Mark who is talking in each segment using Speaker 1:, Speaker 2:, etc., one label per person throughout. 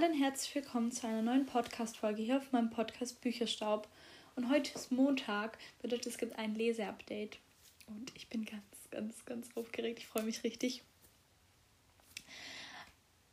Speaker 1: Hallo und herzlich willkommen zu einer neuen Podcast-Folge hier auf meinem Podcast Bücherstaub. Und heute ist Montag, bedeutet es gibt ein Leseupdate. Und ich bin ganz, ganz, ganz aufgeregt. Ich freue mich richtig.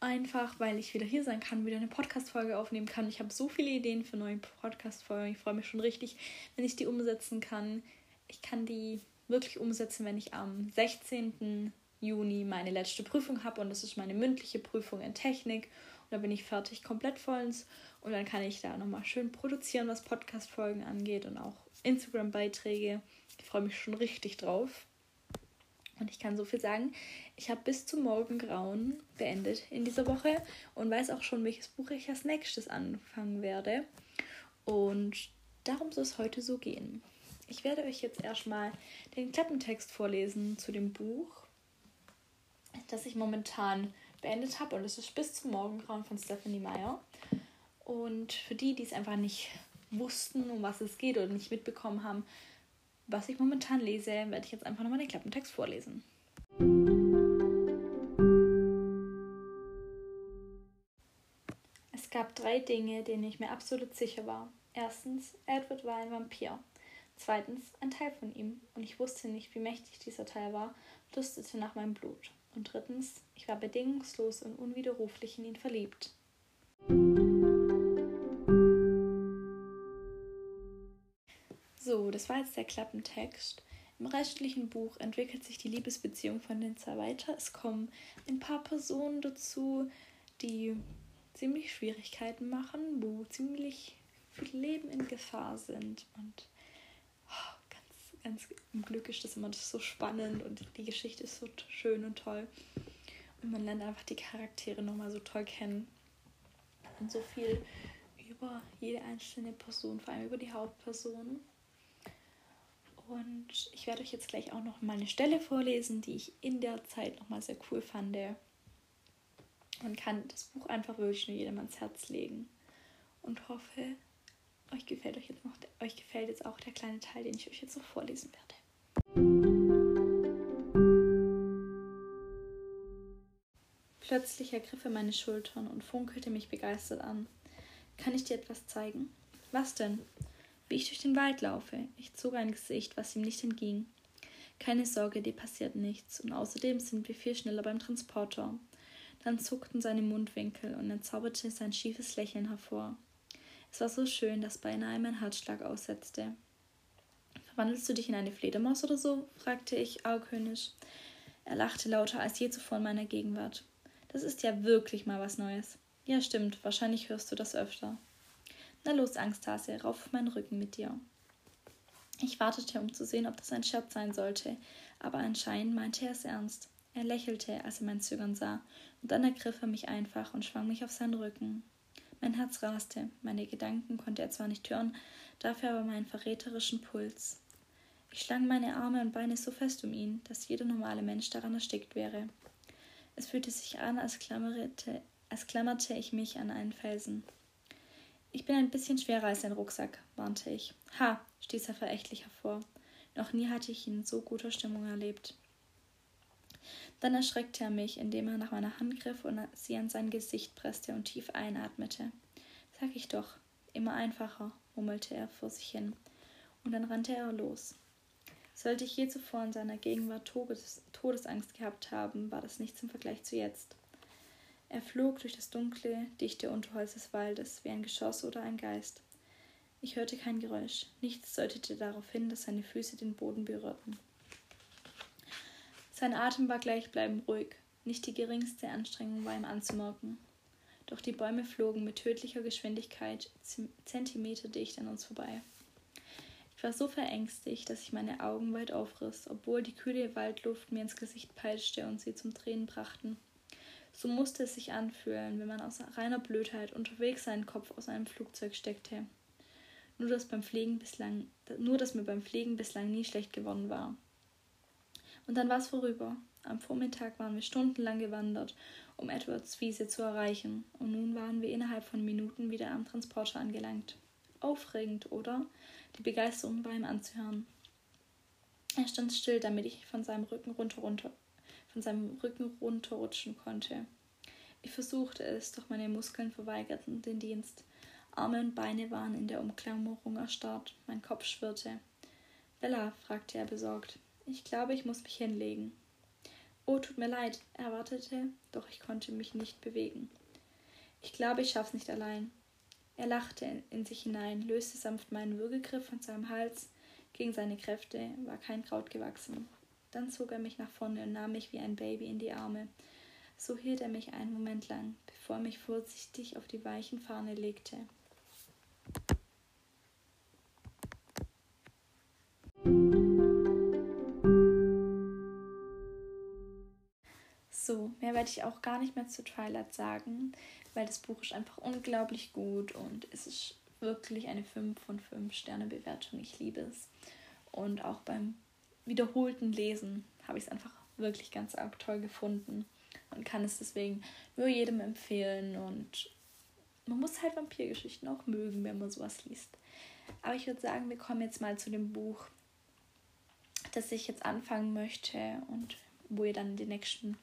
Speaker 1: Einfach, weil ich wieder hier sein kann, wieder eine Podcast-Folge aufnehmen kann. Ich habe so viele Ideen für neue Podcast-Folgen. Ich freue mich schon richtig, wenn ich die umsetzen kann. Ich kann die wirklich umsetzen, wenn ich am 16. Juni meine letzte Prüfung habe und das ist meine mündliche Prüfung in Technik da bin ich fertig, komplett vollends. Und dann kann ich da nochmal schön produzieren, was Podcast-Folgen angeht und auch Instagram-Beiträge. Ich freue mich schon richtig drauf. Und ich kann so viel sagen, ich habe bis zum Morgengrauen beendet in dieser Woche und weiß auch schon, welches Buch ich als nächstes anfangen werde. Und darum soll es heute so gehen. Ich werde euch jetzt erstmal den Klappentext vorlesen zu dem Buch, das ich momentan beendet habe. Und es ist bis zum Morgengrauen von Stephanie Meyer. Und für die, die es einfach nicht wussten, um was es geht oder nicht mitbekommen haben, was ich momentan lese, werde ich jetzt einfach nochmal den Klappentext vorlesen. Es gab drei Dinge, denen ich mir absolut sicher war. Erstens, Edward war ein Vampir. Zweitens, ein Teil von ihm, und ich wusste nicht, wie mächtig dieser Teil war, dustete nach meinem Blut. Und drittens, ich war bedingungslos und unwiderruflich in ihn verliebt. So, das war jetzt der Klappentext. Im restlichen Buch entwickelt sich die Liebesbeziehung von den zwei weiter. Es kommen ein paar Personen dazu, die ziemlich Schwierigkeiten machen, wo ziemlich viel Leben in Gefahr sind. Und ganz im Glück ist das immer so spannend und die Geschichte ist so schön und toll. Und man lernt einfach die Charaktere nochmal so toll kennen. Und so viel über jede einzelne Person, vor allem über die Hauptperson. Und ich werde euch jetzt gleich auch noch mal eine Stelle vorlesen, die ich in der Zeit nochmal sehr cool fand. Man kann das Buch einfach wirklich nur jedem ans Herz legen. Und hoffe, euch gefällt euch jetzt noch, euch gefällt jetzt auch der kleine Teil, den ich euch jetzt noch vorlesen werde. Plötzlich ergriff er meine Schultern und funkelte mich begeistert an. Kann ich dir etwas zeigen? Was denn? Wie ich durch den Wald laufe. Ich zog ein Gesicht, was ihm nicht entging. Keine Sorge, dir passiert nichts, und außerdem sind wir viel schneller beim Transporter. Dann zuckten seine Mundwinkel und er zauberte sein schiefes Lächeln hervor. Es war so schön, dass beinahe mein Herzschlag aussetzte. Verwandelst du dich in eine Fledermaus oder so? fragte ich argwöhnisch. Er lachte lauter als je zuvor in meiner Gegenwart. Das ist ja wirklich mal was Neues. Ja, stimmt, wahrscheinlich hörst du das öfter. Na los, Angsthase, rauf auf meinen Rücken mit dir. Ich wartete, um zu sehen, ob das ein Scherz sein sollte, aber anscheinend meinte er es ernst. Er lächelte, als er mein Zögern sah, und dann ergriff er mich einfach und schwang mich auf seinen Rücken. Mein Herz raste, meine Gedanken konnte er zwar nicht hören, dafür aber meinen verräterischen Puls. Ich schlang meine Arme und Beine so fest um ihn, dass jeder normale Mensch daran erstickt wäre. Es fühlte sich an, als klammerte, als klammerte ich mich an einen Felsen. Ich bin ein bisschen schwerer als ein Rucksack, warnte ich. Ha, stieß er verächtlich hervor. Noch nie hatte ich ihn in so guter Stimmung erlebt. Dann erschreckte er mich, indem er nach meiner Hand griff und sie an sein Gesicht presste und tief einatmete. Sag ich doch, immer einfacher, murmelte er vor sich hin, und dann rannte er los. Sollte ich je zuvor in seiner Gegenwart Todes Todesangst gehabt haben, war das nichts im Vergleich zu jetzt. Er flog durch das dunkle, dichte Unterholz des Waldes wie ein Geschoss oder ein Geist. Ich hörte kein Geräusch, nichts deutete darauf hin, dass seine Füße den Boden berührten. Sein Atem war gleichbleibend ruhig, nicht die geringste Anstrengung war ihm anzumerken. Doch die Bäume flogen mit tödlicher Geschwindigkeit zentimeterdicht an uns vorbei. Ich war so verängstigt, dass ich meine Augen weit aufriss, obwohl die kühle Waldluft mir ins Gesicht peitschte und sie zum Tränen brachten. So musste es sich anfühlen, wenn man aus reiner Blödheit unterwegs seinen Kopf aus einem Flugzeug steckte. Nur dass, beim Fliegen bislang, nur, dass mir beim Fliegen bislang nie schlecht geworden war. Und dann war es vorüber. Am Vormittag waren wir stundenlang gewandert, um Edwards Wiese zu erreichen, und nun waren wir innerhalb von Minuten wieder am Transporter angelangt. Aufregend, oder? Die Begeisterung war ihm anzuhören. Er stand still, damit ich von seinem Rücken runter, runter von seinem Rücken runterrutschen konnte. Ich versuchte es, doch meine Muskeln verweigerten den Dienst. Arme und Beine waren in der Umklammerung erstarrt, mein Kopf schwirrte. Bella, fragte er besorgt, ich glaube, ich muss mich hinlegen. Oh, tut mir leid, er wartete, doch ich konnte mich nicht bewegen. Ich glaube, ich schaff's nicht allein. Er lachte in sich hinein, löste sanft meinen Würgegriff von seinem Hals. Gegen seine Kräfte war kein Kraut gewachsen. Dann zog er mich nach vorne und nahm mich wie ein Baby in die Arme. So hielt er mich einen Moment lang, bevor er mich vorsichtig auf die weichen Fahne legte. Werde ich auch gar nicht mehr zu Twilight sagen, weil das Buch ist einfach unglaublich gut und es ist wirklich eine 5 von 5 Sterne Bewertung. Ich liebe es. Und auch beim wiederholten Lesen habe ich es einfach wirklich ganz arg toll gefunden und kann es deswegen nur jedem empfehlen. Und man muss halt Vampirgeschichten auch mögen, wenn man sowas liest. Aber ich würde sagen, wir kommen jetzt mal zu dem Buch, das ich jetzt anfangen möchte und wo ihr dann den nächsten,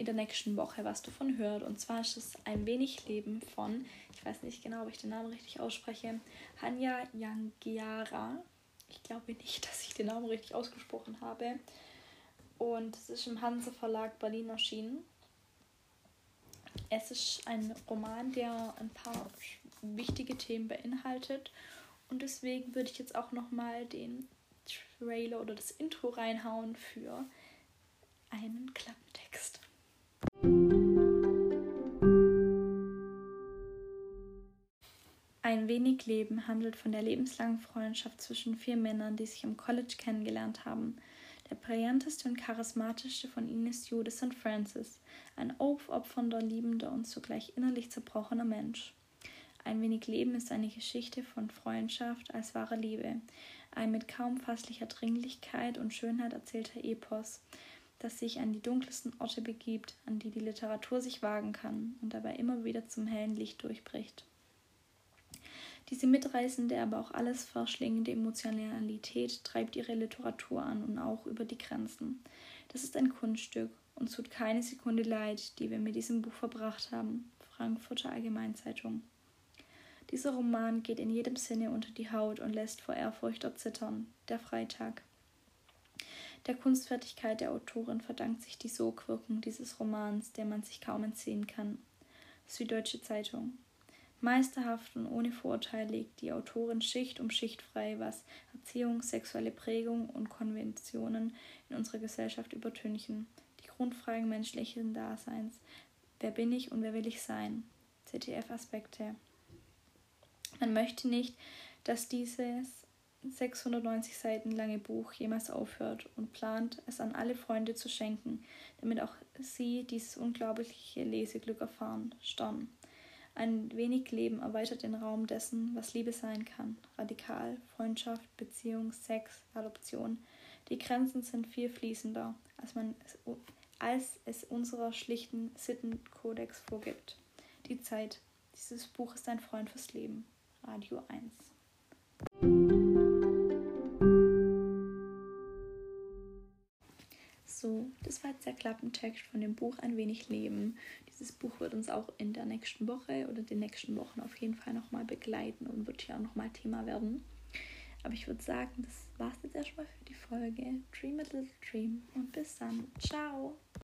Speaker 1: in der nächsten Woche was davon hört. Und zwar ist es Ein wenig Leben von, ich weiß nicht genau, ob ich den Namen richtig ausspreche, Hanya Yangiara. Ich glaube nicht, dass ich den Namen richtig ausgesprochen habe. Und es ist im Hanse Verlag Berlin erschienen. Es ist ein Roman, der ein paar wichtige Themen beinhaltet. Und deswegen würde ich jetzt auch nochmal den Trailer oder das Intro reinhauen für einen Klappentext. Ein wenig Leben handelt von der lebenslangen Freundschaft zwischen vier Männern, die sich im College kennengelernt haben. Der brillanteste und charismatischste von ihnen ist Jude St. Francis, ein aufopfernder, liebender und zugleich innerlich zerbrochener Mensch. Ein wenig Leben ist eine Geschichte von Freundschaft als wahre Liebe, ein mit kaum fasslicher Dringlichkeit und Schönheit erzählter Epos, das sich an die dunkelsten Orte begibt, an die die Literatur sich wagen kann und dabei immer wieder zum hellen Licht durchbricht. Diese mitreißende, aber auch alles verschlingende Emotionalität treibt ihre Literatur an und auch über die Grenzen. Das ist ein Kunststück und tut keine Sekunde leid, die wir mit diesem Buch verbracht haben. Frankfurter Allgemeinzeitung. Dieser Roman geht in jedem Sinne unter die Haut und lässt vor Ehrfurcht erzittern. Der Freitag. Der Kunstfertigkeit der Autorin verdankt sich die Sogwirkung dieses Romans, der man sich kaum entziehen kann. Süddeutsche Zeitung. Meisterhaft und ohne Vorurteil legt die Autorin Schicht um Schicht frei, was Erziehung, sexuelle Prägung und Konventionen in unserer Gesellschaft übertünchen. Die Grundfragen menschlichen Daseins. Wer bin ich und wer will ich sein? ZDF-Aspekte. Man möchte nicht, dass dieses 690 Seiten lange Buch jemals aufhört und plant, es an alle Freunde zu schenken, damit auch sie dieses unglaubliche Leseglück erfahren. Stern. Ein wenig Leben erweitert den Raum dessen, was Liebe sein kann. Radikal, Freundschaft, Beziehung, Sex, Adoption. Die Grenzen sind viel fließender, als, man es, als es unserer schlichten Sittenkodex vorgibt. Die Zeit. Dieses Buch ist ein Freund fürs Leben. Radio 1. So, das war jetzt der Klappentext von dem Buch Ein wenig Leben. Dieses Buch wird uns auch in der nächsten Woche oder den nächsten Wochen auf jeden Fall nochmal begleiten und wird hier auch nochmal Thema werden. Aber ich würde sagen, das war es jetzt erstmal für die Folge. Dream a little dream und bis dann. Ciao!